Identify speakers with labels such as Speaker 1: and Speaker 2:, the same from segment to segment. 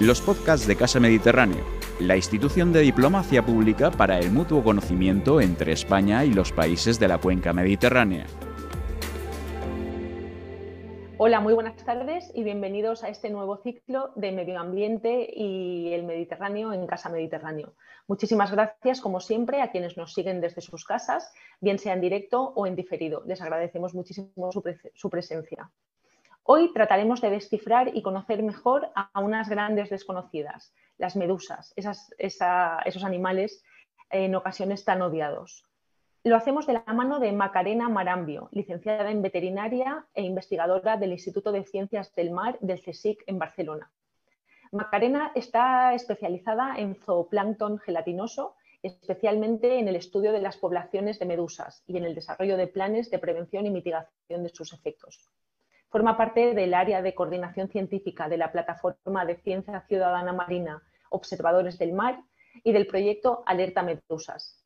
Speaker 1: los podcasts de Casa Mediterráneo, la institución de diplomacia pública para el mutuo conocimiento entre España y los países de la cuenca mediterránea.
Speaker 2: Hola, muy buenas tardes y bienvenidos a este nuevo ciclo de medio ambiente y el Mediterráneo en Casa Mediterráneo. Muchísimas gracias, como siempre, a quienes nos siguen desde sus casas, bien sea en directo o en diferido. Les agradecemos muchísimo su, presencia. Hoy trataremos de descifrar y conocer mejor a unas grandes desconocidas, las medusas, esos animales en ocasiones tan odiados. Lo hacemos de la mano de Macarena Marambio, licenciada en veterinaria e investigadora del Instituto de Ciencias del Mar del CSIC en Barcelona. Macarena está especializada en zooplancton gelatinoso, especialmente en el estudio de las poblaciones de medusas y en el desarrollo de planes de prevención y mitigación de sus efectos. Forma parte del área de coordinación científica de la Plataforma de Ciencia Ciudadana Marina Observadores del Mar y del proyecto Alerta Medusas,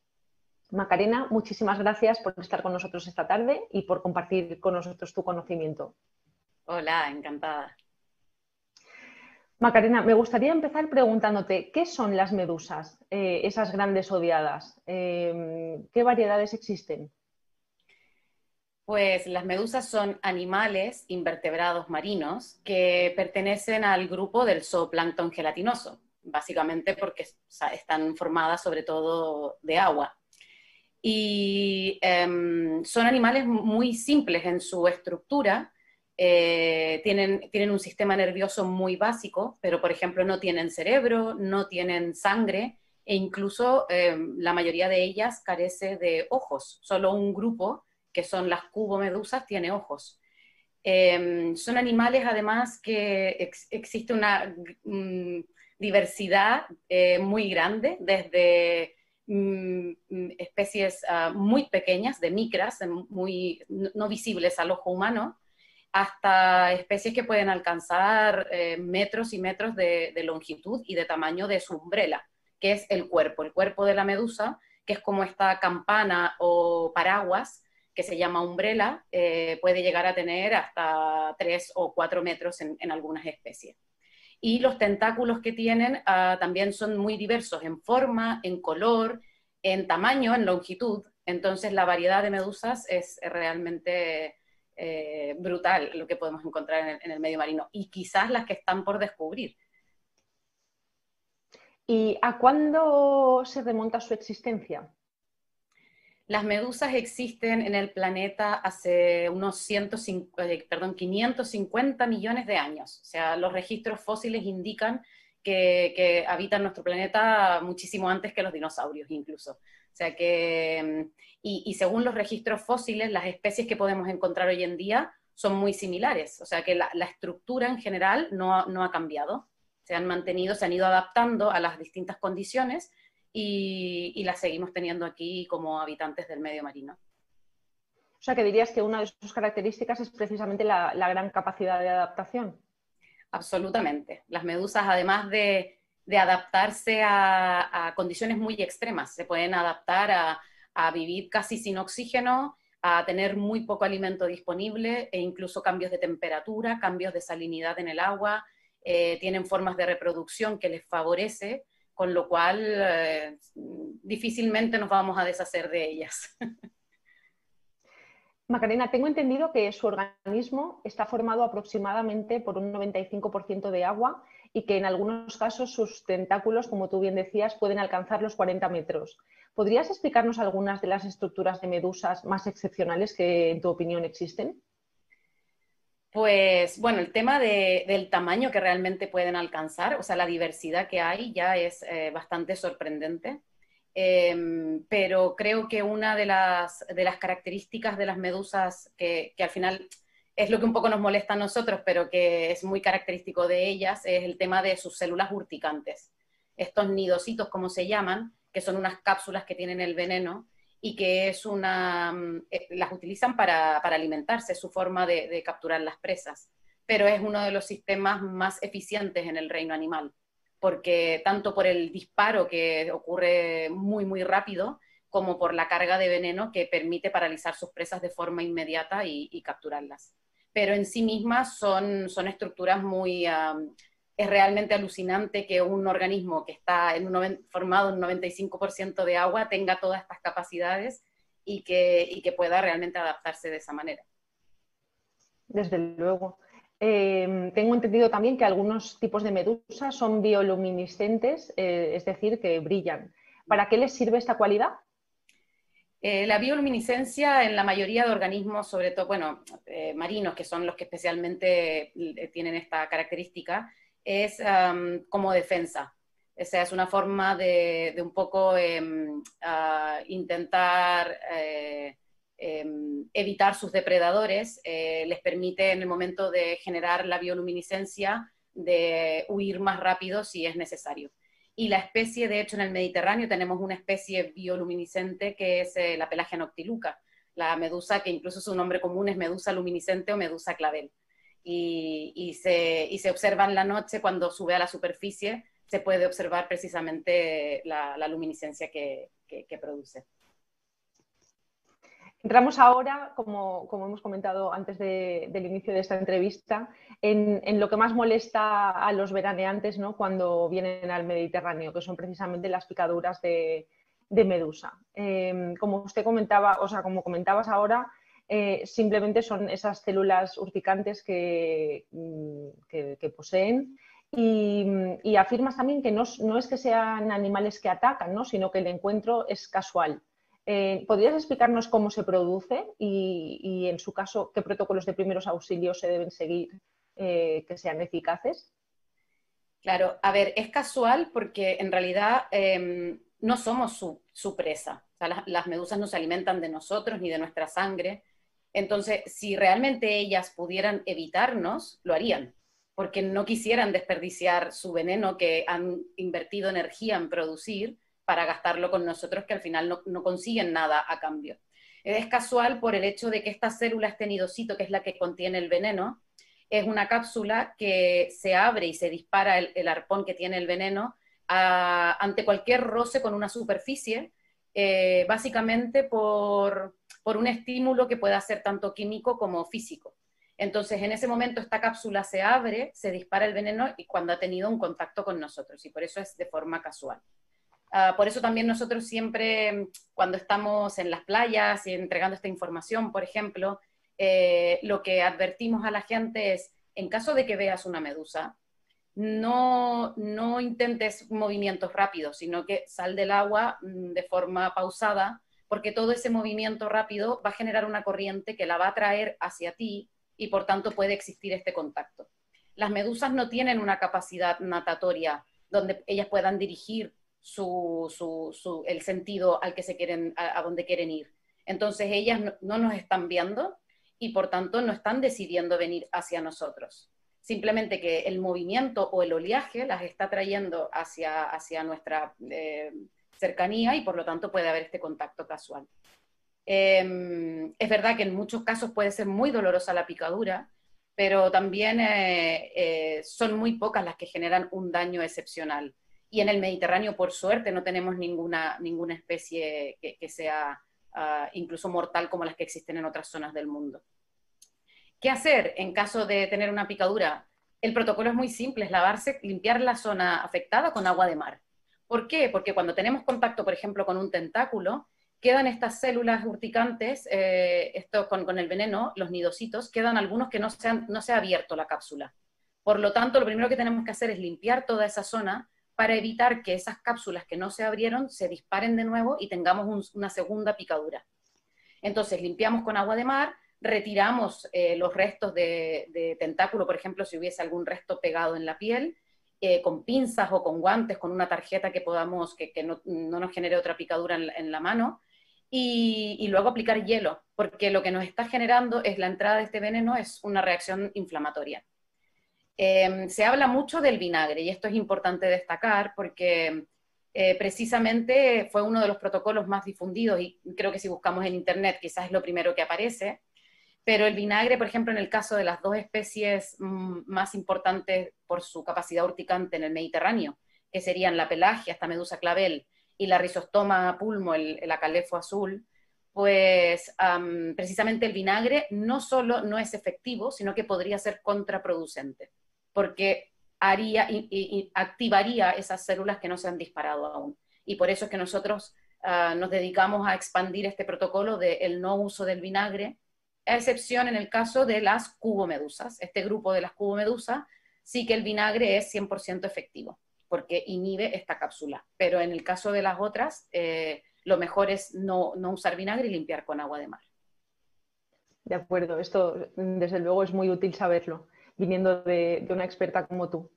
Speaker 2: Macarena, muchísimas gracias por estar con nosotros esta tarde y por compartir con nosotros tu conocimiento.
Speaker 3: Hola, encantada.
Speaker 2: Macarena, me gustaría empezar preguntándote, ¿qué son las medusas, eh, esas grandes odiadas? Em, ¿Qué variedades existen?
Speaker 3: Pues las medusas son animales invertebrados marinos que pertenecen al grupo del zooplancton gelatinoso, básicamente porque están formadas sobre todo de agua y em, son animales muy simples en su estructura. Eh, tienen, tienen un sistema nervioso muy básico, pero por ejemplo no tienen cerebro, no tienen sangre e incluso em, la mayoría de ellas carece de ojos. Solo un grupo, que son las cubomedusas, tiene ojos. Em, son animales además que existe una mm, diversidad eh, muy grande, desde Mm, mm, especies ah, muy pequeñas, de micras, muy no visibles al ojo humano, hasta especies que pueden alcanzar eh, metros y metros de, longitud y de tamaño de su umbrela, que es el cuerpo, el cuerpo de la medusa, que es como esta campana o paraguas que se llama umbrela, eh, puede llegar a tener hasta 3 o 4 metros en, algunas especies y los tentáculos que tienen ah, también son muy diversos en forma, en color, en tamaño, en longitud. Entonces la variedad de medusas es realmente eh, brutal lo que podemos encontrar en el, medio marino y quizás las que están por descubrir.
Speaker 2: ¿Y a cuándo se remonta su existencia?
Speaker 3: Las medusas existen en el planeta hace unos 150, eh, perdón, 550 millones de años. O sea, los registros fósiles indican que, habitan nuestro planeta muchísimo antes que los dinosaurios incluso. O sea que, mm, y, según los registros fósiles, las especies que podemos encontrar hoy en día son muy similares. O sea que la, estructura en general no, no ha cambiado. Se han mantenido, se han ido adaptando a las distintas condiciones y, las seguimos teniendo aquí como habitantes del medio marino.
Speaker 2: O sea, que dirías que una de sus características es precisamente la, gran capacidad de adaptación.
Speaker 3: Absolutamente. Las medusas, además de, adaptarse a, condiciones muy extremas, se pueden adaptar a, vivir casi sin oxígeno, a tener muy poco alimento disponible e incluso cambios de temperatura, cambios de salinidad en el agua, eh, tienen formas de reproducción que les favorece con lo cual eh, difícilmente nos vamos a deshacer de ellas.
Speaker 2: Macarena, tengo entendido que su organismo está formado aproximadamente por un 95% de agua y que en algunos casos sus tentáculos, como tú bien decías, pueden alcanzar los 40 metros. ¿Podrías explicarnos algunas de las estructuras de medusas más excepcionales que, en tu opinión, existen?
Speaker 3: Pues bueno, el tema del tamaño que realmente pueden alcanzar, o sea, la diversidad que hay ya es eh, bastante sorprendente. Em, pero creo que una de las, características de las medusas que, que, al final es lo que un poco nos molesta a nosotros, pero que es muy característico de ellas, es el tema de sus células urticantes. Estos nidositos, como se llaman, que son unas cápsulas que tienen el veneno, y que es una, mm, eh, las utilizan para, para alimentarse, su forma de, de, capturar las presas, pero es uno de los sistemas más eficientes en el reino animal, porque tanto por el disparo que ocurre muy, muy rápido, como por la carga de veneno que permite paralizar sus presas de forma inmediata y, capturarlas. Pero en sí mismas son, son estructuras muy, es realmente alucinante que un organismo que está en un, formado en un 95% de agua tenga todas estas capacidades y que, y que pueda realmente adaptarse de esa manera.
Speaker 2: Desde luego. Eh, tengo entendido también que algunos tipos de medusas son bioluminiscentes, eh, es decir, que brillan. ¿Para qué les sirve esta cualidad?
Speaker 3: Eh, la bioluminiscencia en la mayoría de organismos, sobre todo, bueno, marinos, que son los que especialmente tienen esta característica, es como defensa. O es una forma de, un poco em, intentar Em, evitar sus depredadores, eh, les permite en el momento de generar la bioluminiscencia de huir más rápido si es necesario. Y la especie, de hecho, en el Mediterráneo tenemos una especie bioluminiscente que es eh, la pelagia noctiluca, la medusa que incluso su nombre común es medusa luminiscente o medusa clavel. Y, se, observa en la noche cuando sube a la superficie, se puede observar precisamente la, luminiscencia que produce.
Speaker 2: Entramos ahora, como, hemos comentado antes del inicio de esta entrevista, en, lo que más molesta a los veraneantes ¿no? cuando vienen al Mediterráneo, que son precisamente las picaduras de, medusa. Em, como usted comentaba, o sea, como comentabas ahora, eh, simplemente son esas células urticantes que, mm, poseen. Y, afirmas también que no, no, es que sean animales que atacan, ¿no? sino que el encuentro es casual. Eh, ¿Podrías explicarnos cómo se produce y, en su caso, qué protocolos de primeros auxilios se deben seguir eh, que sean eficaces?
Speaker 3: Claro, a ver, es casual porque en realidad em, no somos su, presa. las, medusas no se alimentan de nosotros ni de nuestra sangre. Entonces, si realmente ellas pudieran evitarnos, lo harían, porque no quisieran desperdiciar su veneno que han invertido energía en producir para gastarlo con nosotros que al final no, consiguen nada a cambio. Es casual por el hecho de que esta célula, este nidocito, que es la que contiene el veneno, es una cápsula que se abre y se dispara el, arpón que tiene el veneno ante cualquier roce con una superficie, eh, básicamente por, por un estímulo que pueda ser tanto químico como físico. Entonces, en ese momento esta cápsula se abre, se dispara el veneno y cuando ha tenido un contacto con nosotros, y por eso es de forma casual. Ah, por eso también nosotros siempre, cuando estamos en las playas y entregando esta información, por ejemplo, eh, lo que advertimos a la gente es, en caso de que veas una medusa, no, no intentes movimientos rápidos, sino que sal del agua mm, de forma pausada, porque todo ese movimiento rápido va a generar una corriente que la va a traer hacia ti y por tanto puede existir este contacto. Las medusas no tienen una capacidad natatoria donde ellas puedan dirigir su, el sentido al que se quieren, a, donde quieren ir. Entonces ellas no, nos están viendo y por tanto no están decidiendo venir hacia nosotros. Simplemente que el movimiento o el oleaje las está trayendo hacia, hacia nuestra eh, cercanía y por lo tanto puede haber este contacto casual. Em, es verdad que en muchos casos puede ser muy dolorosa la picadura, pero también eh, eh, son muy pocas las que generan un daño excepcional y en el Mediterráneo, por suerte, no tenemos ninguna, ninguna especie que, sea ah, incluso mortal como las que existen en otras zonas del mundo. ¿Qué hacer en caso de tener una picadura? El protocolo es muy simple, es lavarse, limpiar la zona afectada con agua de mar. ¿Por qué? Porque cuando tenemos contacto, por ejemplo, con un tentáculo, quedan estas células urticantes, eh, esto con, el veneno, los nidositos, quedan algunos que no se, han, ha abierto la cápsula. Por lo tanto, lo primero que tenemos que hacer es limpiar toda esa zona para evitar que esas cápsulas que no se abrieron se disparen de nuevo y tengamos una segunda picadura. Entonces limpiamos con agua de mar, retiramos eh, los restos de, tentáculo, por ejemplo, si hubiese algún resto pegado en la piel, eh, con pinzas o con guantes, con una tarjeta que podamos, que, no, nos genere otra picadura en, la mano, y, y, luego aplicar hielo, porque lo que nos está generando es la entrada de este veneno, es una reacción inflamatoria. Em, se habla mucho del vinagre y esto es importante destacar porque eh, precisamente fue uno de los protocolos más difundidos y creo que si buscamos en Internet quizás es lo primero que aparece, pero el vinagre, por ejemplo, en el caso de las dos especies mm, más importantes por su capacidad urticante en el Mediterráneo, que serían la pelagia, esta medusa clavel, y la rizostoma pulmo, el, acalefo azul, pues precisamente el vinagre no solo no es efectivo, sino que podría ser contraproducente porque haría y, activaría esas células que no se han disparado aún. Y por eso es que nosotros ah, nos dedicamos a expandir este protocolo del no uso del vinagre, a excepción en el caso de las cubomedusas. Este grupo de las cubomedusas sí que el vinagre es 100% efectivo, porque inhibe esta cápsula. Pero en el caso de las otras, eh, lo mejor es no, usar vinagre y limpiar con agua de mar.
Speaker 2: De acuerdo, esto desde luego es muy útil saberlo, viniendo de, una experta como tú.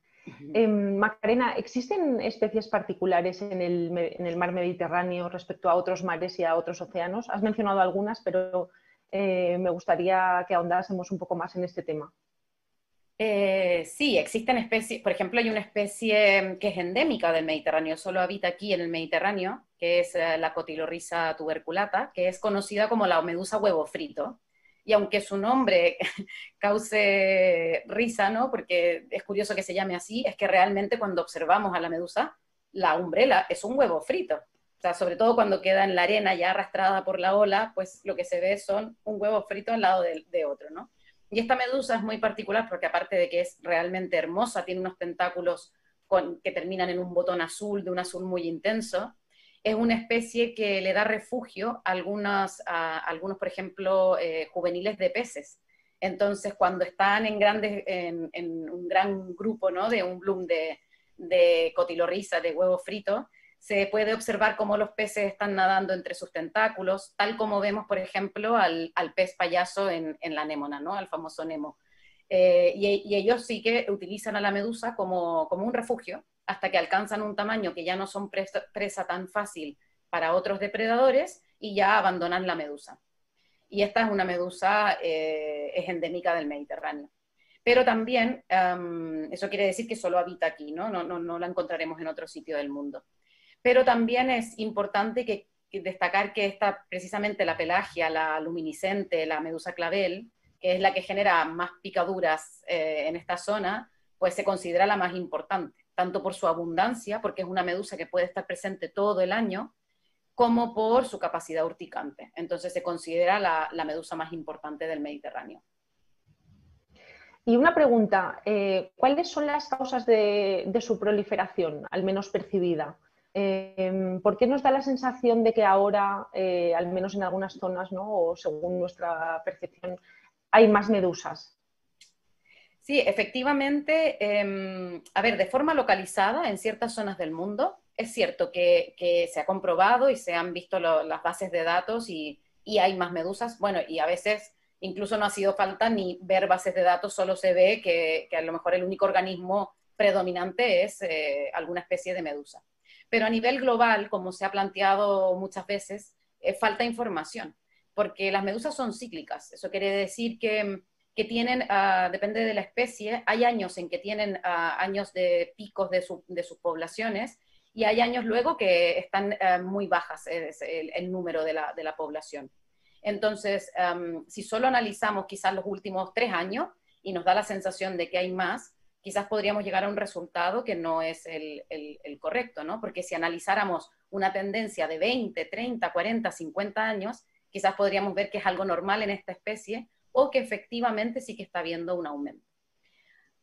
Speaker 2: Em, Macarena, ¿existen especies particulares en el, mar Mediterráneo respecto a otros mares y a otros océanos? Has mencionado algunas, pero eh, me gustaría que ahondásemos un poco más en este tema.
Speaker 3: Eh, sí, existen especies, por ejemplo, hay una especie que es endémica del Mediterráneo, solo habita aquí en el Mediterráneo, que es eh, la cotilorrisa tuberculata, que es conocida como la medusa huevo frito. Y aunque su nombre cause risa, ¿no? Porque es curioso que se llame así, es que realmente cuando observamos a la medusa, la umbrela es un huevo frito. Sobre todo cuando queda en la arena ya arrastrada por la ola, pues lo que se ve son un huevo frito al lado de, otro, ¿no? Y esta medusa es muy particular porque aparte de que es realmente hermosa, tiene unos tentáculos que terminan en un botón azul, de un azul muy intenso, es una especie que le da refugio a, algunos, por ejemplo, eh, juveniles de peces. Entonces, cuando están en, grandes, en, un gran grupo ¿no? de un bloom de, de cotilorrisa, de huevo frito, se puede observar cómo los peces están nadando entre sus tentáculos, tal como vemos, por ejemplo, al, pez payaso en, la anémona, ¿no? al famoso Nemo. Eh, y, ellos sí que utilizan a la medusa como, un refugio hasta que alcanzan un tamaño que ya no son presa, tan fácil para otros depredadores y ya abandonan la medusa. Y esta es una medusa, eh, endémica del Mediterráneo. Pero también, eso quiere decir que solo habita aquí, ¿no? No, ¿no? no la encontraremos en otro sitio del mundo pero también es importante destacar que esta, precisamente la pelagia, la luminiscente, la medusa clavel, que es la que genera más picaduras eh, en esta zona, pues se considera la más importante, tanto por su abundancia, porque es una medusa que puede estar presente todo el año, como por su capacidad urticante. Entonces se considera la, medusa más importante del Mediterráneo.
Speaker 2: Y una pregunta, eh, ¿cuáles son las causas de, su proliferación, al menos percibida? Em, ¿Por qué nos da la sensación de que ahora, eh, al menos en algunas zonas, ¿no? o según nuestra percepción, hay más medusas?
Speaker 3: Sí, efectivamente, em, a ver, de forma localizada en ciertas zonas del mundo, es cierto que, se ha comprobado y se han visto las bases de datos y, hay más medusas. Bueno, y a veces incluso no ha sido falta ni ver bases de datos, solo se ve que, a lo mejor el único organismo predominante es eh, alguna especie de medusa. Pero a nivel global, como se ha planteado muchas veces, eh, falta información, porque las medusas son cíclicas. Eso quiere decir que, tienen, ah, depende de la especie, hay años en que tienen ah, años de picos de, sus poblaciones y hay años luego que están ah, muy bajas el, número de la, población. Entonces, si solo analizamos quizás los últimos tres años y nos da la sensación de que hay más, quizás podríamos llegar a un resultado que no es el, correcto, ¿no? Porque si analizáramos una tendencia de 20, 30, 40, 50 años, quizás podríamos ver que es algo normal en esta especie o que efectivamente sí que está habiendo un aumento.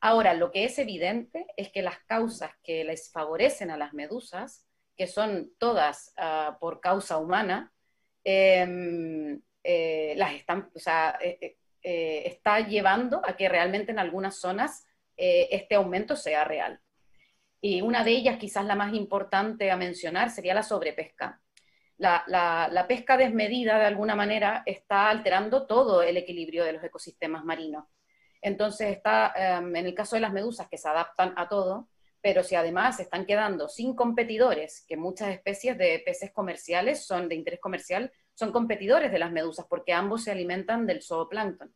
Speaker 3: Ahora, lo que es evidente es que las causas que les favorecen a las medusas, que son todas ah, por causa humana, em, eh, las están, o sea, eh, eh, está llevando a que realmente en algunas zonas eh, este aumento sea real. Y una de ellas, quizás la más importante a mencionar, sería la sobrepesca. La, pesca desmedida, de alguna manera, está alterando todo el equilibrio de los ecosistemas marinos. Entonces, está em, en el caso de las medusas, que se adaptan a todo, pero si además están quedando sin competidores, que muchas especies de peces comerciales son de interés comercial, son competidores de las medusas, porque ambos se alimentan del zooplancton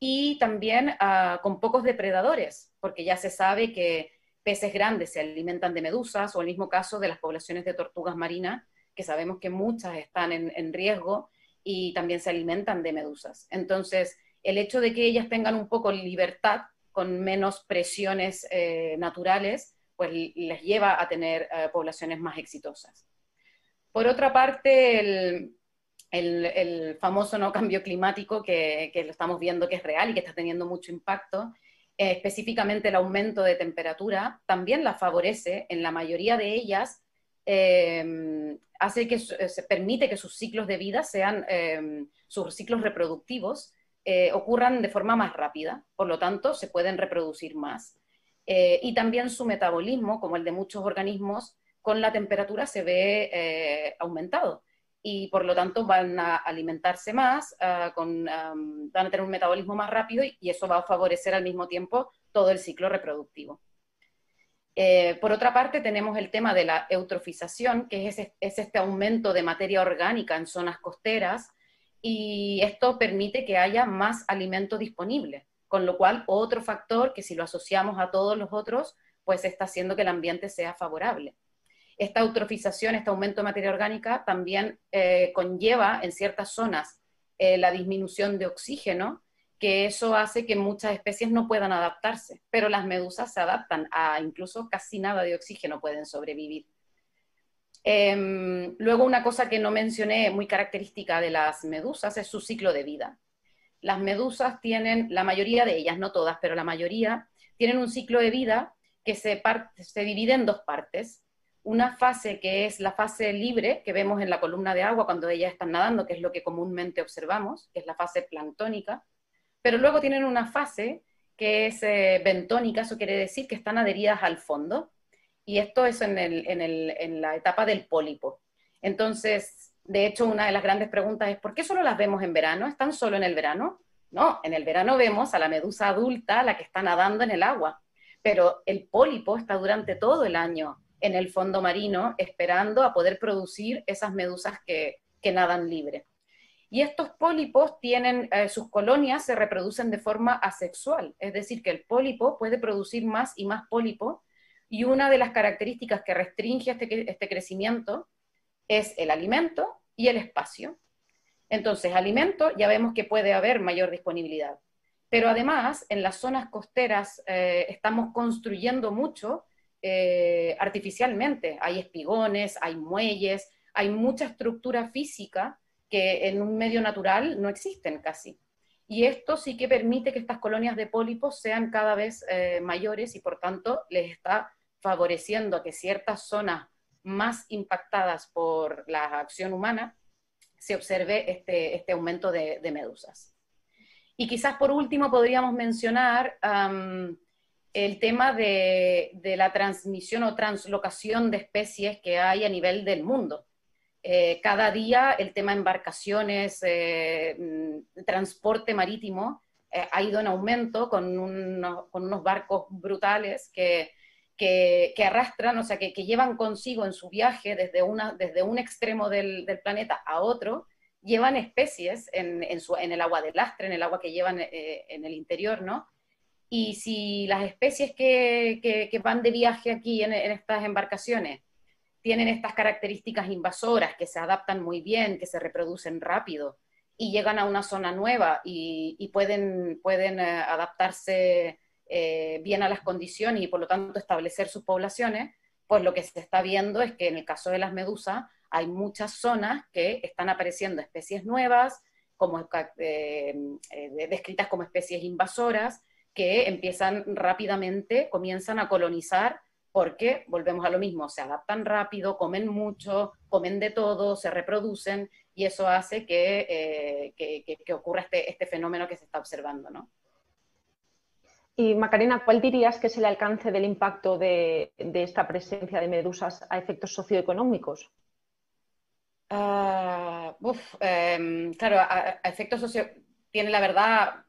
Speaker 3: y también ah, con pocos depredadores, porque ya se sabe que peces grandes se alimentan de medusas, o el mismo caso de las poblaciones de tortugas marinas, que sabemos que muchas están en, riesgo y también se alimentan de medusas. Entonces, el hecho de que ellas tengan un poco libertad, con menos presiones eh, naturales, pues les lleva a tener eh, poblaciones más exitosas. Por otra parte, el, el, famoso no cambio climático que, lo estamos viendo que es real y que está teniendo mucho impacto, eh, específicamente el aumento de temperatura, también la favorece en la mayoría de ellas, em, hace que se permite que sus ciclos de vida sean, em, sus ciclos reproductivos eh, ocurran de forma más rápida, por lo tanto se pueden reproducir más. Eh, y también su metabolismo, como el de muchos organismos, con la temperatura se ve aumentado y por lo tanto van a alimentarse más, ah, van a tener un metabolismo más rápido y, eso va a favorecer al mismo tiempo todo el ciclo reproductivo. Eh, por otra parte, tenemos el tema de la eutrofización, que es, es, este aumento de materia orgánica en zonas costeras, y esto permite que haya más alimento disponible, con lo cual otro factor que si lo asociamos a todos los otros, pues está haciendo que el ambiente sea favorable esta eutrofización, este aumento de materia orgánica también eh, conlleva en ciertas zonas eh, la disminución de oxígeno, que eso hace que muchas especies no puedan adaptarse, pero las medusas se adaptan a incluso casi nada de oxígeno, pueden sobrevivir. Em, luego una cosa que no mencioné muy característica de las medusas es su ciclo de vida. Las medusas tienen, la mayoría de ellas, no todas, pero la mayoría, tienen un ciclo de vida que se, se divide en dos partes una fase que es la fase libre que vemos en la columna de agua cuando ellas están nadando, que es lo que comúnmente observamos, que es la fase planctónica, pero luego tienen una fase que es eh, bentónica, eso quiere decir que están adheridas al fondo, y esto es en, en la etapa del pólipo. Entonces, de hecho, una de las grandes preguntas es, ¿por qué solo las vemos en verano? ¿Están solo en el verano? No, en el verano vemos a la medusa adulta, la que está nadando en el agua, pero el pólipo está durante todo el año en el fondo marino esperando a poder producir esas medusas que, nadan libre. Y estos pólipos tienen, eh, sus colonias se reproducen de forma asexual, es decir, que el pólipo puede producir más y más pólipo, y una de las características que restringe este, este crecimiento es el alimento y el espacio. Entonces, alimento ya vemos que puede haber mayor disponibilidad, pero además en las zonas costeras eh, estamos construyendo mucho eh, artificialmente. Hay espigones, hay muelles, hay mucha estructura física que en un medio natural no existen casi. Y esto sí que permite que estas colonias de pólipos sean cada vez eh, mayores y por tanto les está favoreciendo que ciertas zonas más impactadas por la acción humana se observe este, este aumento de, medusas. Y quizás por último podríamos mencionar el tema de, la transmisión o translocación de especies que hay a nivel del mundo. Eh, cada día el tema embarcaciones, eh, mm, transporte marítimo eh, ha ido en aumento con, unos barcos brutales que, arrastran, o sea, que, llevan consigo en su viaje desde, un extremo del, planeta a otro, llevan especies en, el agua de lastre, en el agua que llevan en el interior, ¿no? Y si las especies que, van de viaje aquí en, estas embarcaciones tienen estas características invasoras, que se adaptan muy bien, que se reproducen rápido y llegan a una zona nueva y, pueden, pueden eh, adaptarse eh, bien a las condiciones y por lo tanto establecer sus poblaciones, pues lo que se está viendo es que en el caso de las medusas hay muchas zonas que están apareciendo especies nuevas, como, eh, descritas como especies invasoras, que empiezan rápidamente, comienzan a colonizar porque, volvemos a lo mismo, se adaptan rápido, comen mucho, comen de todo, se reproducen y eso hace que, eh, ocurra este, este, fenómeno que se está observando. ¿no?
Speaker 2: Y Macarena, ¿cuál dirías que es el alcance del impacto de, esta presencia de medusas a efectos socioeconómicos?
Speaker 3: Ah, em, claro, a, a efectos socio... tiene la verdad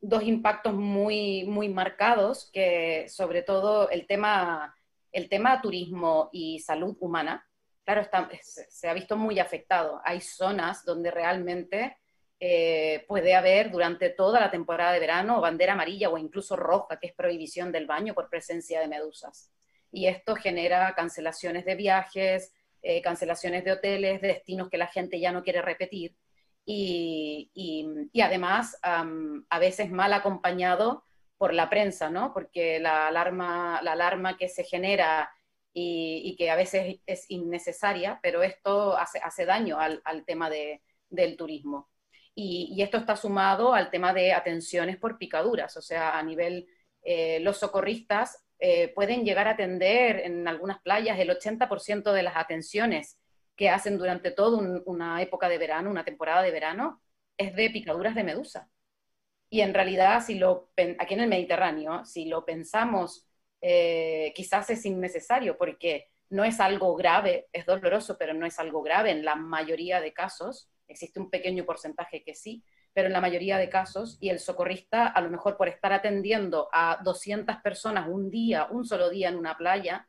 Speaker 3: dos impactos muy, muy marcados, que sobre todo el tema, el tema turismo y salud humana, claro, está, se ha visto muy afectado. Hay zonas donde realmente eh, puede haber durante toda la temporada de verano bandera amarilla o incluso roja, que es prohibición del baño por presencia de medusas. Y esto genera cancelaciones de viajes, eh, cancelaciones de hoteles, de destinos que la gente ya no quiere repetir y, además a veces mal acompañado por la prensa, ¿no? Porque la alarma, la alarma que se genera y, que a veces es innecesaria, pero esto hace, hace daño al, tema del turismo. Y, esto está sumado al tema de atenciones por picaduras, o sea, a nivel eh, los socorristas eh, pueden llegar a atender en algunas playas el 80% de las atenciones que hacen durante toda una época de verano, una temporada de verano, es de picaduras de medusa. Y en realidad, si lo, aquí en el Mediterráneo, si lo pensamos, eh, quizás es innecesario porque no es algo grave, es doloroso, pero no es algo grave en la mayoría de casos. Existe un pequeño porcentaje que sí, pero en la mayoría de casos, y el socorrista, a lo mejor por estar atendiendo a 200 personas un día, un solo día en una playa,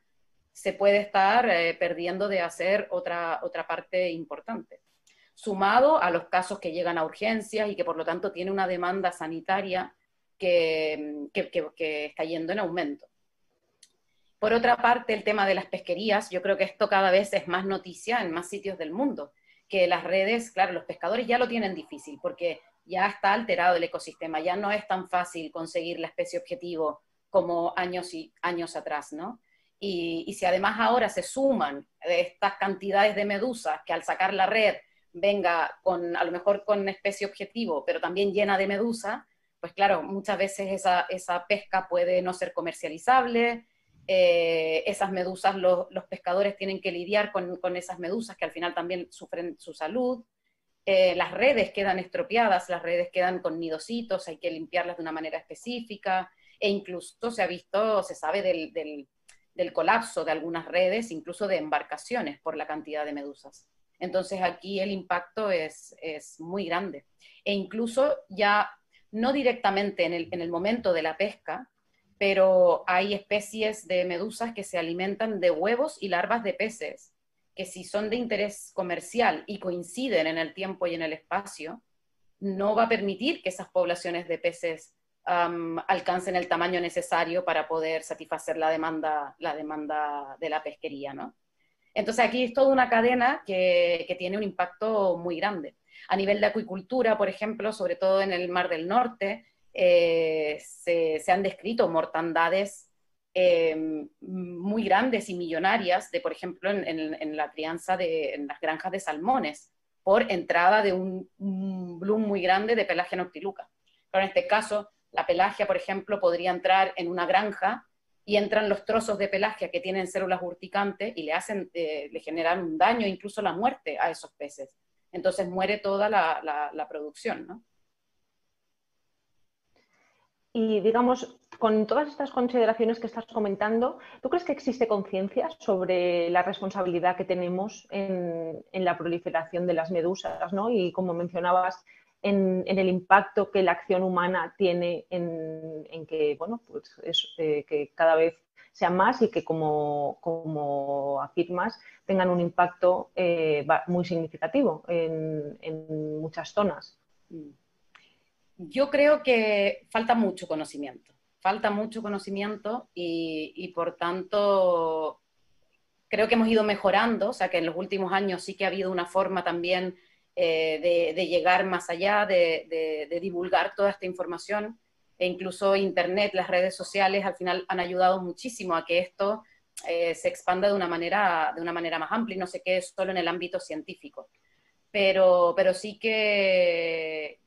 Speaker 3: se puede estar eh, perdiendo de hacer otra, otra parte importante sumado a los casos que llegan a urgencias y que por lo tanto tiene una demanda sanitaria que, está yendo en aumento. Por otra parte, el tema de las pesquerías, yo creo que esto cada vez es más noticia en más sitios del mundo, que las redes, claro, los pescadores ya lo tienen difícil porque ya está alterado el ecosistema, ya no es tan fácil conseguir la especie objetivo como años y años atrás, ¿no? Y, si además ahora se suman estas cantidades de medusas que al sacar la red venga con, a lo mejor con especie objetivo, pero también llena de medusa, pues claro, muchas veces esa, esa pesca puede no ser comercializable, eh, esas medusas, los pescadores tienen que lidiar con, con, esas medusas que al final también sufren su salud, eh, las redes quedan estropeadas, las redes quedan con nidositos, hay que limpiarlas de una manera específica, e incluso se ha visto, se sabe del, del colapso de algunas redes, incluso de embarcaciones por la cantidad de medusas. Entonces aquí el impacto es, muy grande. E incluso ya no directamente en el, momento de la pesca, pero hay especies de medusas que se alimentan de huevos y larvas de peces, que si son de interés comercial y coinciden en el tiempo y en el espacio, no va a permitir que esas poblaciones de peces alcancen el tamaño necesario para poder satisfacer la demanda, la demanda de la pesquería, ¿no? Entonces aquí es toda una cadena que, tiene un impacto muy grande. A nivel de acuicultura, por ejemplo, sobre todo en el Mar del Norte, eh, se, han descrito mortandades em, muy grandes y millonarias de, por ejemplo, en, la crianza de en las granjas de salmones, por entrada de un, un bloom muy grande de pelagia noctiluca. Pero en este caso, la pelagia, por ejemplo, podría entrar en una granja y entran los trozos de pelagia que tienen células urticantes y le hacen, eh, le generan un daño, incluso la muerte a esos peces. Entonces muere toda la, la, producción, ¿no?
Speaker 2: Y digamos, con todas estas consideraciones que estás comentando, ¿tú crees que existe conciencia sobre la responsabilidad que tenemos en, en, la proliferación de las medusas? ¿no? Y como mencionabas, en, el impacto que la acción humana tiene en, que, bueno, pues eh, que cada vez sean más y que, como, como afirmas, tengan un impacto eh, muy significativo en, muchas zonas. Mm.
Speaker 3: Yo creo que falta mucho conocimiento, falta mucho conocimiento y por tanto creo que hemos ido mejorando, o sea que en los últimos años sí que ha habido una forma también eh, de, llegar más allá, de, divulgar toda esta información. E incluso Internet, las redes sociales, al final han ayudado muchísimo a que esto eh, se expanda de una, manera, de una manera más amplia y no se quede solo en el ámbito científico. Pero, pero sí que,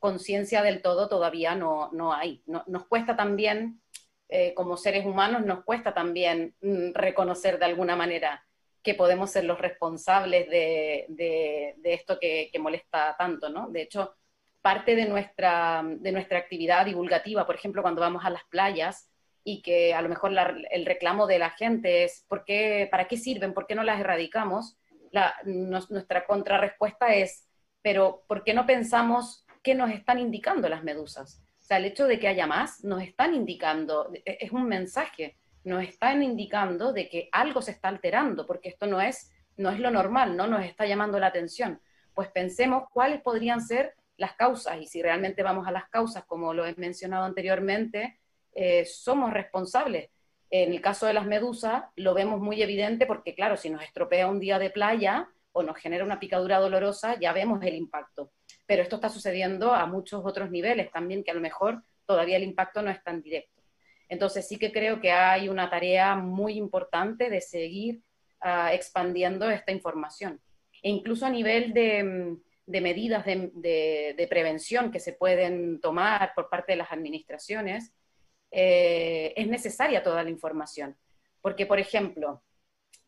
Speaker 3: conciencia del todo todavía no, no hay. nos cuesta también, eh, como seres humanos, nos cuesta también mm, reconocer de alguna manera que podemos ser los responsables de, de, esto que, molesta tanto, ¿no? De hecho, parte de nuestra, de nuestra actividad divulgativa, por ejemplo, cuando vamos a las playas y que a lo mejor el reclamo de la gente es ¿por qué, ¿para qué sirven? ¿Por qué no las erradicamos? La, nuestra contrarrespuesta es, pero ¿por qué no pensamos qué nos están indicando las medusas? O sea, el hecho de que haya más nos están indicando, e, es un mensaje nos están indicando de que algo se está alterando, porque esto no es, no es lo normal, no nos está llamando la atención. Pues pensemos cuáles podrían ser las causas y si realmente vamos a las causas, como lo he mencionado anteriormente, eh, somos responsables. En el caso de las medusas lo vemos muy evidente porque, claro, si nos estropea un día de playa o nos genera una picadura dolorosa, ya vemos el impacto. Pero esto está sucediendo a muchos otros niveles también, que a lo mejor todavía el impacto no es tan directo. Entonces sí que creo que hay una tarea muy importante de seguir ah, expandiendo esta información. E incluso a nivel de, mm, medidas de, prevención que se pueden tomar por parte de las administraciones, es necesaria toda la información. Porque, por ejemplo,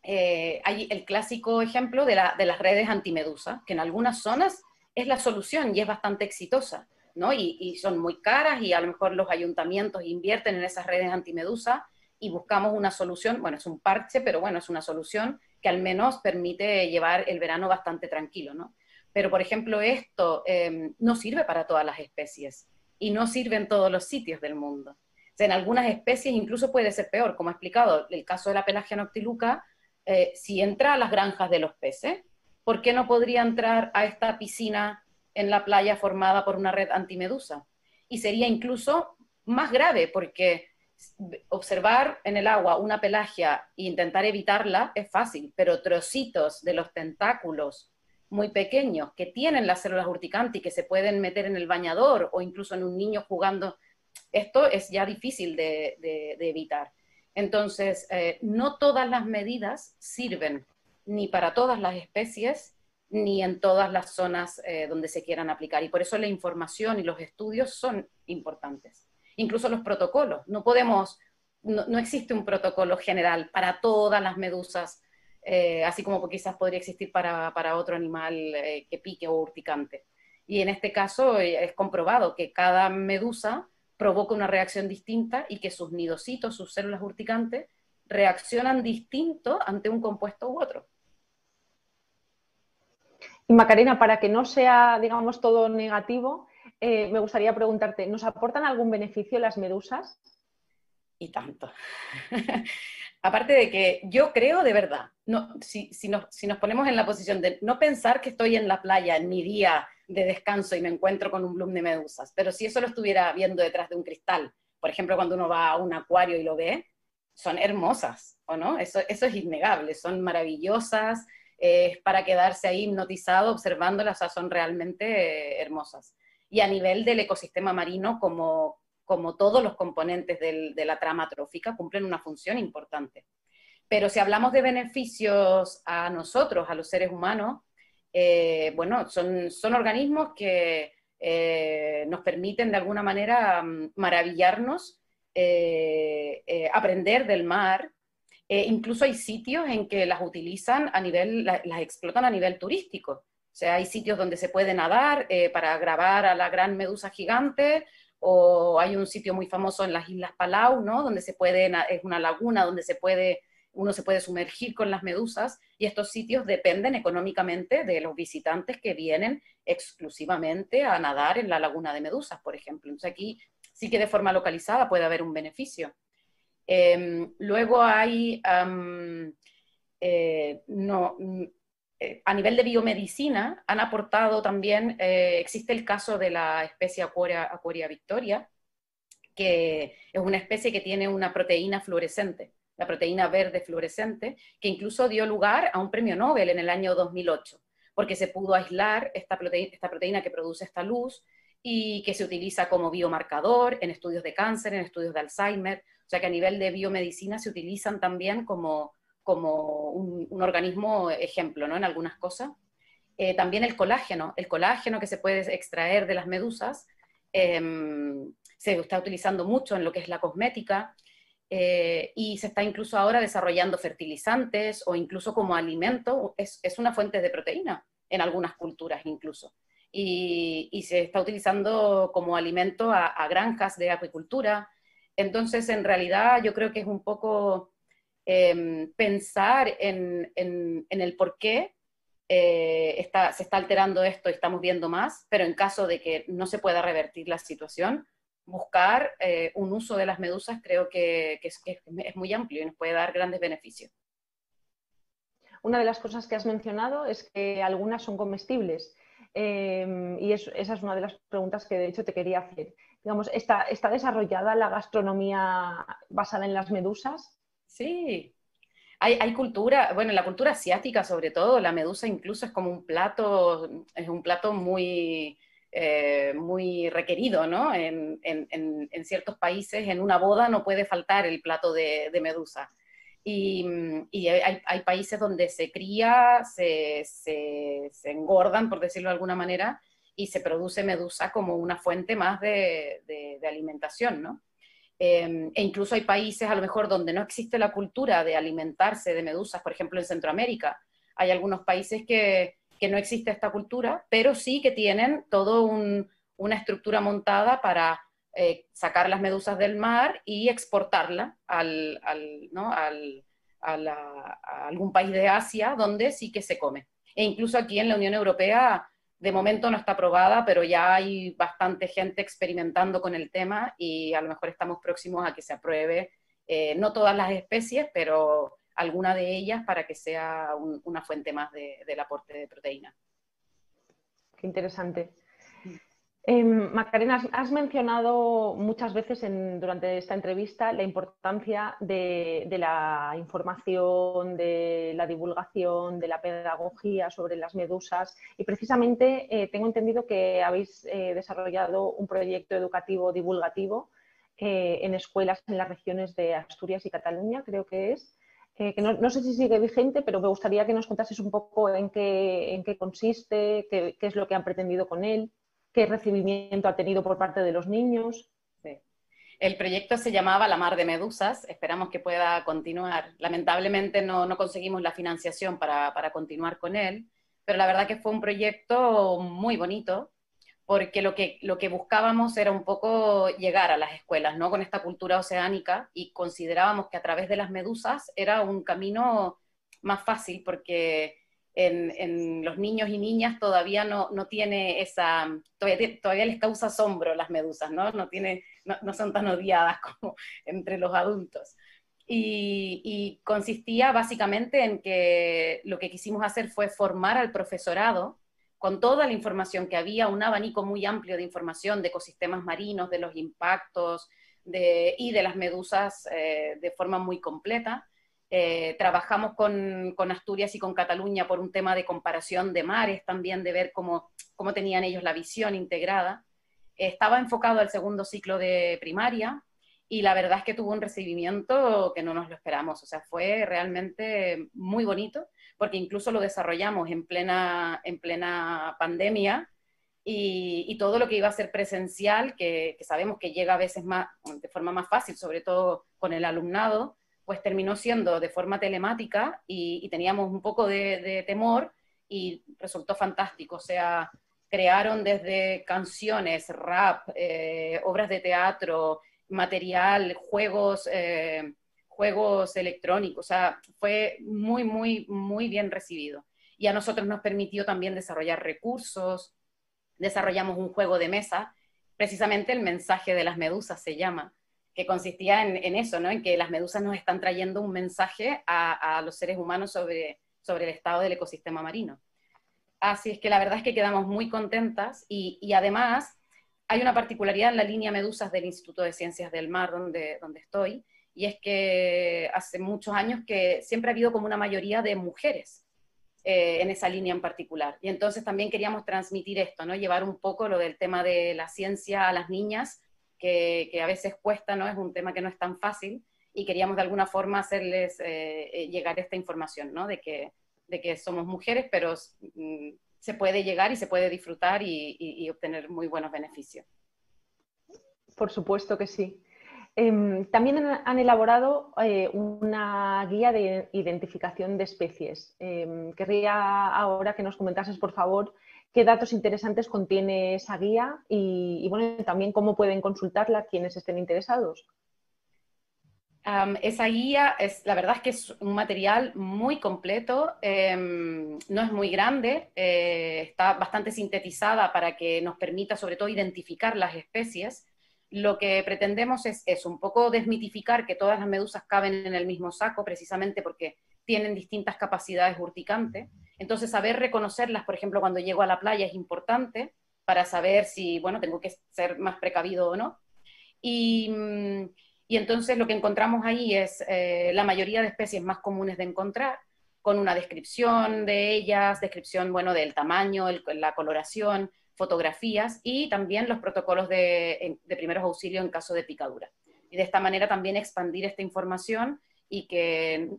Speaker 3: hay el clásico ejemplo de, de las redes antimedusa, que en algunas zonas es la solución y es bastante exitosa y, son muy caras y a lo mejor los ayuntamientos invierten en esas redes antimedusa y buscamos una solución, bueno, es un parche, pero bueno, es una solución que al menos permite llevar el verano bastante tranquilo, ¿no? Pero, por ejemplo, esto em, no sirve para todas las especies y no sirve en todos los sitios del mundo. en algunas especies incluso puede ser peor, como ha explicado el caso de la pelagia noctiluca, eh, si entra a las granjas de los peces, ¿por qué no podría entrar a esta piscina en la playa formada por una red antimedusa. Y sería incluso más grave porque observar en el agua una pelagia e intentar evitarla es fácil, pero trocitos de los tentáculos muy pequeños que tienen las células urticantes y que se pueden meter en el bañador o incluso en un niño jugando, esto es ya difícil de, evitar. Entonces, eh, no todas las medidas sirven ni para todas las especies ni en todas las zonas eh, donde se quieran aplicar. Y por eso la información y los estudios son importantes. Incluso los protocolos. No podemos, no, existe un protocolo general para todas las medusas, eh, así como quizás podría existir para, otro animal eh, que pique o urticante. Y en este caso es comprobado que cada medusa provoca una reacción distinta y que sus nidocitos, sus células urticantes, reaccionan distinto ante un compuesto u otro.
Speaker 2: Y Macarena, para que no sea, digamos, todo negativo, eh, me gustaría preguntarte, ¿nos aportan algún beneficio las medusas?
Speaker 3: Y tanto. Aparte de que yo creo de verdad, no, si, nos, si, nos, ponemos en la posición de no pensar que estoy en la playa en mi día de descanso y me encuentro con un bloom de medusas, pero si eso lo estuviera viendo detrás de un cristal, por ejemplo, cuando uno va a un acuario y lo ve, son hermosas, ¿o no? Eso, eso es innegable, son maravillosas, es para quedarse ahí hipnotizado observándolas, son realmente eh, hermosas. Y a nivel del ecosistema marino, como, como todos los componentes de la trama trófica, cumplen una función importante. Pero si hablamos de beneficios a nosotros, a los seres humanos, eh, bueno, son, son organismos que eh, nos permiten de alguna manera mm, maravillarnos, aprender del mar, eh, incluso hay sitios en que las utilizan a nivel, las explotan a nivel turístico. O sea, hay sitios donde se puede nadar eh, para grabar a la gran medusa gigante, o hay un sitio muy famoso en las Islas Palau, ¿no? Donde se puede, es una laguna donde se puede, uno se puede sumergir con las medusas, y estos sitios dependen económicamente de los visitantes que vienen exclusivamente a nadar en la laguna de medusas, por ejemplo. Entonces aquí sí que de forma localizada puede haber un beneficio. Em, luego hay, eh, no, mm, eh, a nivel de biomedicina, han aportado también, eh, existe el caso de la especie Aquaria, victoria, que es una especie que tiene una proteína fluorescente, la proteína verde fluorescente, que incluso dio lugar a un premio Nobel en el año 2008, porque se pudo aislar esta esta proteína que produce esta luz y que se utiliza como biomarcador en estudios de cáncer, en estudios de Alzheimer. O sea que a nivel de biomedicina se utilizan también como, como un, organismo ejemplo ¿no? en algunas cosas. Eh, también el colágeno, el colágeno que se puede extraer de las medusas, em, se está utilizando mucho en lo que es la cosmética eh, y se está incluso ahora desarrollando fertilizantes o incluso como alimento, es, es, una fuente de proteína en algunas culturas incluso. Y, y se está utilizando como alimento a, a granjas de acuicultura, entonces, en realidad, yo creo que es un poco em, pensar en, el por qué eh, se está alterando esto y estamos viendo más, pero en caso de que no se pueda revertir la situación, buscar eh, un uso de las medusas creo que, es, muy amplio y nos puede dar grandes beneficios.
Speaker 2: Una de las cosas que has mencionado es que algunas son comestibles. Em, y esa es una de las preguntas que de hecho te quería hacer digamos, ¿está, está desarrollada la gastronomía basada en las medusas?
Speaker 3: Sí, hay, cultura, bueno, en la cultura asiática sobre todo, la medusa incluso es como un plato, es un plato muy, eh, muy requerido, ¿no? En, ciertos países, en una boda no puede faltar el plato de, medusa. Y, hay, países donde se cría, se, se, engordan, por decirlo de alguna manera, y se produce medusa como una fuente más de, alimentación, ¿no? Em, e incluso hay países a lo mejor donde no existe la cultura de alimentarse de medusas, por ejemplo en Centroamérica. Hay algunos países que, que no existe esta cultura, pero sí que tienen toda una estructura montada para eh, sacar las medusas del mar y exportarla al, ¿no? al, a, algún país de Asia donde sí que se come. E incluso aquí en la Unión Europea, de momento no está aprobada, pero ya hay bastante gente experimentando con el tema y a lo mejor estamos próximos a que se apruebe, eh, no todas las especies, pero alguna de ellas para que sea una fuente más del aporte de proteína.
Speaker 2: Qué interesante. Em, Macarena, has mencionado muchas veces durante esta entrevista la importancia de, la información, de la divulgación, de la pedagogía sobre las medusas y precisamente eh, tengo entendido que habéis eh, desarrollado un proyecto educativo divulgativo eh, en escuelas en las regiones de Asturias y Cataluña, creo que es. que no, sé si sigue vigente, pero me gustaría que nos contases un poco en qué, consiste, qué es lo que han pretendido con él qué recibimiento ha tenido por parte de los niños.
Speaker 3: El proyecto se llamaba La Mar de Medusas, esperamos que pueda continuar. Lamentablemente no, conseguimos la financiación para, continuar con él, pero la verdad que fue un proyecto muy bonito, porque lo que, lo que buscábamos era un poco llegar a las escuelas, ¿no? Con esta cultura oceánica y considerábamos que a través de las medusas era un camino más fácil porque en, los niños y niñas todavía no, no tiene esa, todavía, todavía, les causa asombro las medusas, ¿no? No, tiene, no, son tan odiadas como entre los adultos. Y, y, consistía básicamente en que lo que quisimos hacer fue formar al profesorado con toda la información que había, un abanico muy amplio de información de ecosistemas marinos, de los impactos de, y de las medusas eh, de forma muy completa eh, trabajamos con, Asturias y con Cataluña por un tema de comparación de mares, también de ver cómo, cómo tenían ellos la visión integrada. estaba enfocado al segundo ciclo de primaria y la verdad es que tuvo un recibimiento que no nos lo esperamos. O sea, fue realmente muy bonito porque incluso lo desarrollamos en plena, en plena pandemia. Y, todo lo que iba a ser presencial, que, que sabemos que llega a veces más, de forma más fácil, sobre todo con el alumnado, pues terminó siendo de forma telemática y, teníamos un poco de, temor y resultó fantástico. O sea, crearon desde canciones, rap, eh, obras de teatro, material, juegos, eh, juegos electrónicos. O sea, fue muy, muy, muy bien recibido. Y a nosotros nos permitió también desarrollar recursos. Desarrollamos un juego de mesa, precisamente el mensaje de las medusas se llama que consistía en, eso, ¿no? en que las medusas nos están trayendo un mensaje a, los seres humanos sobre, sobre el estado del ecosistema marino. Así es que la verdad es que quedamos muy contentas y, además hay una particularidad en la línea Medusas del Instituto de Ciencias del Mar donde, donde estoy, y es que hace muchos años que siempre ha habido como una mayoría de mujeres eh, en esa línea en particular. Y entonces también queríamos transmitir esto, ¿no? llevar un poco lo del tema de la ciencia a las niñas que, a veces cuesta, ¿no? Es un tema que no es tan fácil y queríamos de alguna forma hacerles eh, eh, llegar esta información, ¿no? De que, de que somos mujeres, pero mm, se puede llegar y se puede disfrutar y, obtener muy buenos beneficios.
Speaker 2: Por supuesto que sí. Em, también han elaborado eh, una guía de identificación de especies. Em, querría ahora que nos comentases, por favor, qué datos interesantes contiene esa guía y, bueno, también cómo pueden consultarla quienes estén interesados.
Speaker 3: esa guía es, la verdad es que es un material muy completo, em, no es muy grande, eh, está bastante sintetizada para que nos permita sobre todo identificar las especies. Lo que pretendemos es, es un poco desmitificar que todas las medusas caben en el mismo saco, precisamente porque tienen distintas capacidades urticantes. Entonces, saber reconocerlas, por ejemplo, cuando llego a la playa es importante para saber si, bueno, tengo que ser más precavido o no. Y, mm, entonces lo que encontramos ahí es eh, la mayoría de especies más comunes de encontrar, con una descripción de ellas, descripción, bueno, del tamaño, la coloración, fotografías y también los protocolos de, de primeros auxilios en caso de picadura. Y de esta manera también expandir esta información y que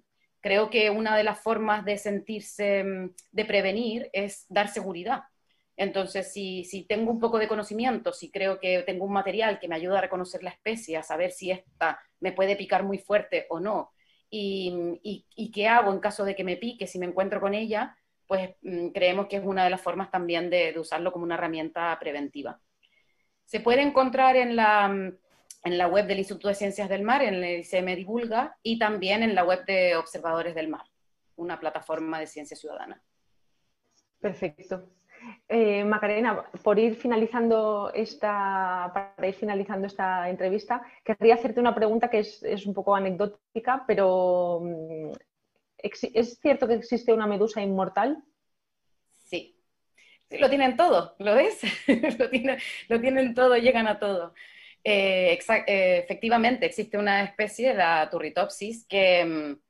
Speaker 3: Creo que una de las formas de sentirse, mm, de prevenir, es dar seguridad. Entonces, si, si, tengo un poco de conocimiento, si creo que tengo un material que me ayuda a reconocer la especie, a saber si esta me puede picar muy fuerte o no, y, y, qué hago en caso de que me pique, si me encuentro con ella, pues mm, creemos que es una de las formas también de usarlo como una herramienta preventiva. Se puede encontrar en la, en la web del Instituto de Ciencias del Mar, en el ICM Divulga, y también en la web de Observadores del Mar, una plataforma de ciencia ciudadana.
Speaker 2: Perfecto. Eh, Macarena, por ir finalizando esta, para ir finalizando esta entrevista, querría hacerte una pregunta que es, es un poco anecdótica, pero mm, ¿es cierto que existe una medusa inmortal?
Speaker 3: Sí. sí lo tienen todo, ¿lo ves? lo, tienen, lo tienen todo, llegan a todo. Eh, eh, efectivamente, existe una especie, la Turritopsis, que, mm,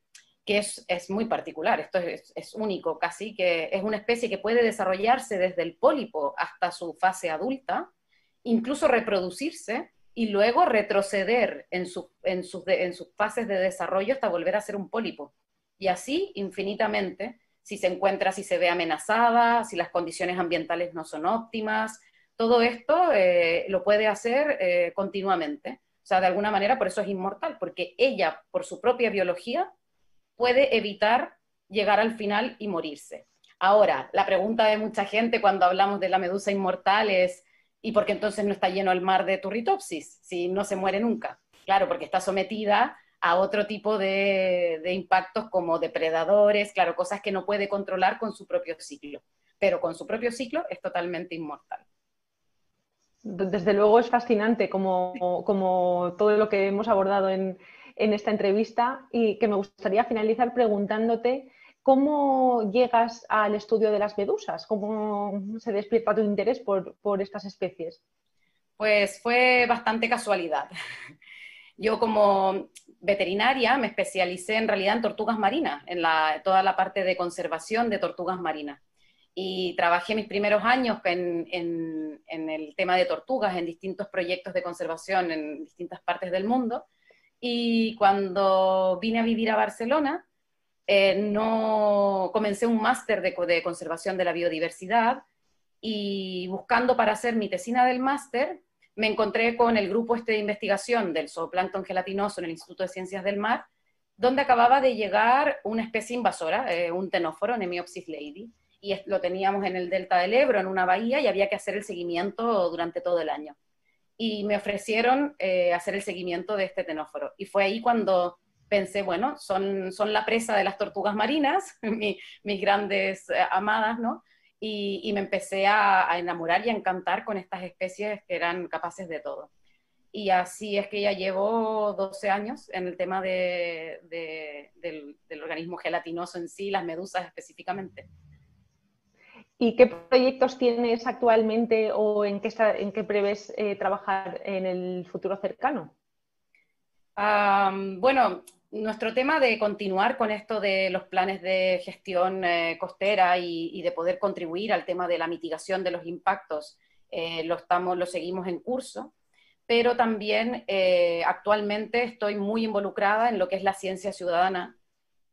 Speaker 3: que es, es, muy particular, esto es, es, único casi, que es una especie que puede desarrollarse desde el pólipo hasta su fase adulta, incluso reproducirse y luego retroceder en, su, en, sus, en sus fases de desarrollo hasta volver a ser un pólipo. Y así infinitamente, si se encuentra, si se ve amenazada, si las condiciones ambientales no son óptimas, todo esto eh, lo puede hacer eh, continuamente. O sea, de alguna manera por eso es inmortal, porque ella, por su propia biología, puede evitar llegar al final y morirse. Ahora, la pregunta de mucha gente cuando hablamos de la medusa inmortal es, ¿y por qué entonces no está lleno el mar de turritopsis si no se muere nunca? Claro, porque está sometida a otro tipo de, de impactos como depredadores, claro, cosas que no puede controlar con su propio ciclo, pero con su propio ciclo es totalmente inmortal.
Speaker 2: Desde luego es fascinante como, todo lo que hemos abordado en, esta entrevista y que me gustaría finalizar preguntándote cómo llegas al estudio de las medusas, cómo se despierta tu interés por, estas especies.
Speaker 3: Pues fue bastante casualidad. Yo como veterinaria me especialicé en realidad en tortugas marinas, en toda la parte de conservación de tortugas marinas y trabajé mis primeros años en, el tema de tortugas en distintos proyectos de conservación en distintas partes del mundo. Y cuando vine a vivir a Barcelona, eh, no comencé un máster de, de, conservación de la biodiversidad y buscando para hacer mi tesina del máster, me encontré con el grupo este de investigación del zooplancton gelatinoso en el Instituto de Ciencias del Mar, donde acababa de llegar una especie invasora, eh, un tenóforo, Nemiopsis lady, y lo teníamos en el delta del Ebro, en una bahía, y había que hacer el seguimiento durante todo el año. Y me ofrecieron eh, hacer el seguimiento de este tenóforo. Y fue ahí cuando pensé, bueno, son, son la presa de las tortugas marinas, mis grandes eh, amadas, ¿no? Y, me empecé a, enamorar y a encantar con estas especies que eran capaces de todo. Y así es que ya llevo 12 años en el tema de, del, del organismo gelatinoso en sí, las medusas específicamente.
Speaker 2: ¿Y qué proyectos tienes actualmente o en qué, en qué prevés eh, trabajar en el futuro cercano?
Speaker 3: bueno, nuestro tema de continuar con esto de los planes de gestión eh, costera y, de poder contribuir al tema de la mitigación de los impactos, eh, lo, estamos, lo seguimos en curso, pero también actualmente estoy muy involucrada en lo que es la ciencia ciudadana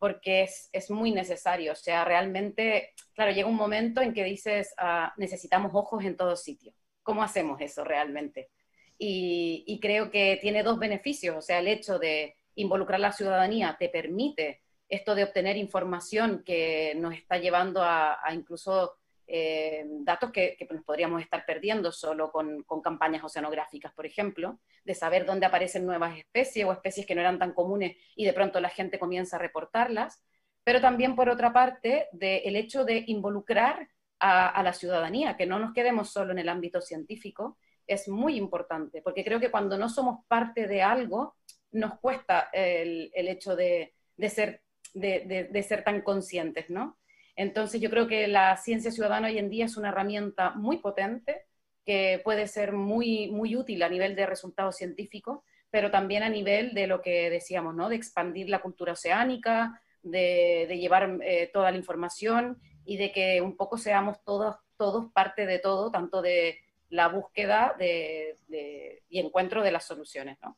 Speaker 3: porque es, es, muy necesario. O sea, realmente, claro, llega un momento en que dices, ah, necesitamos ojos en todo sitio. ¿Cómo hacemos eso realmente? Y, y, creo que tiene dos beneficios. O sea, el hecho de involucrar a la ciudadanía te permite esto de obtener información que nos está llevando a, a incluso eh, datos que, nos podríamos estar perdiendo solo con, campañas oceanográficas, por ejemplo, de saber dónde aparecen nuevas especies o especies que no eran tan comunes y de pronto la gente comienza a reportarlas, pero también por otra parte del hecho de involucrar a, la ciudadanía, que no nos quedemos solo en el ámbito científico, es muy importante, porque creo que cuando no somos parte de algo, nos cuesta el, hecho de, ser, de ser tan conscientes, ¿no? Entonces yo creo que la ciencia ciudadana hoy en día es una herramienta muy potente que puede ser muy, muy útil a nivel de resultados científicos, pero también a nivel de lo que decíamos, ¿no? de expandir la cultura oceánica, de, llevar eh, toda la información y de que un poco seamos todos, todos parte de todo, tanto de la búsqueda y encuentro de las soluciones. ¿no?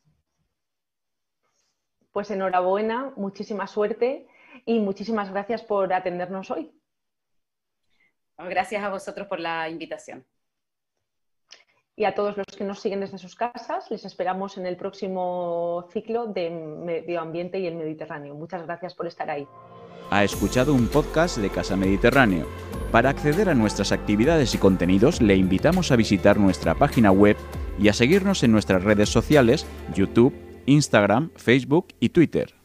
Speaker 2: Pues enhorabuena, muchísima suerte y muchísimas gracias por atendernos hoy.
Speaker 3: Gracias a vosotros por la invitación.
Speaker 2: Y a todos los que nos siguen desde sus casas, les esperamos en el próximo ciclo de Medio Ambiente y el Mediterráneo. Muchas gracias por estar ahí.
Speaker 1: Ha escuchado un podcast de Casa Mediterráneo. Para acceder a nuestras actividades y contenidos, le invitamos a visitar nuestra página web y a seguirnos en nuestras redes sociales, YouTube, Instagram, Facebook y Twitter.